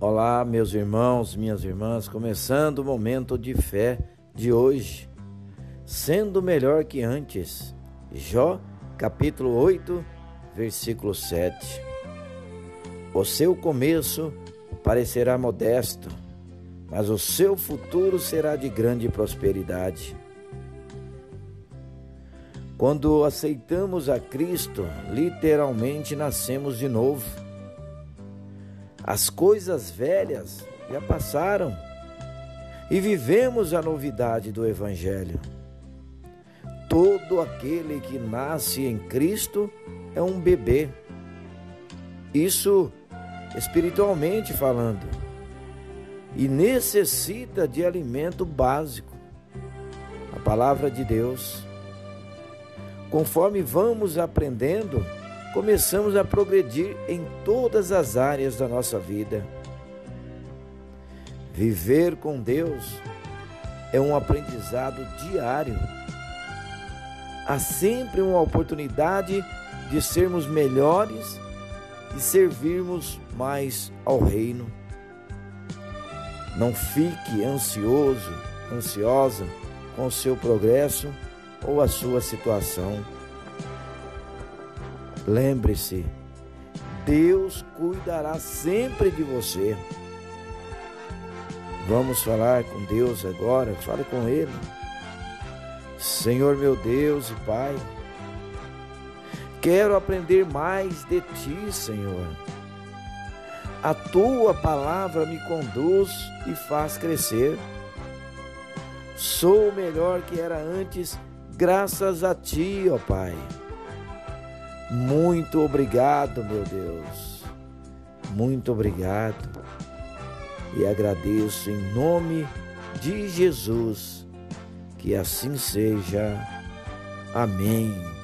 Olá, meus irmãos, minhas irmãs, começando o momento de fé de hoje, sendo melhor que antes. Jó, capítulo 8, versículo 7. O seu começo parecerá modesto, mas o seu futuro será de grande prosperidade. Quando aceitamos a Cristo, literalmente nascemos de novo as coisas velhas já passaram e vivemos a novidade do Evangelho. Todo aquele que nasce em Cristo é um bebê. Isso espiritualmente falando. E necessita de alimento básico, a palavra de Deus. Conforme vamos aprendendo, começamos a progredir em todas as áreas da nossa vida. Viver com Deus é um aprendizado diário. Há sempre uma oportunidade de sermos melhores e servirmos mais ao Reino. Não fique ansioso, ansiosa com o seu progresso ou a sua situação Lembre-se, Deus cuidará sempre de você. Vamos falar com Deus agora, fale com Ele. Senhor meu Deus e Pai, quero aprender mais de Ti, Senhor. A Tua palavra me conduz e faz crescer. Sou melhor que era antes, graças a Ti, ó Pai. Muito obrigado, meu Deus. Muito obrigado. E agradeço em nome de Jesus. Que assim seja. Amém.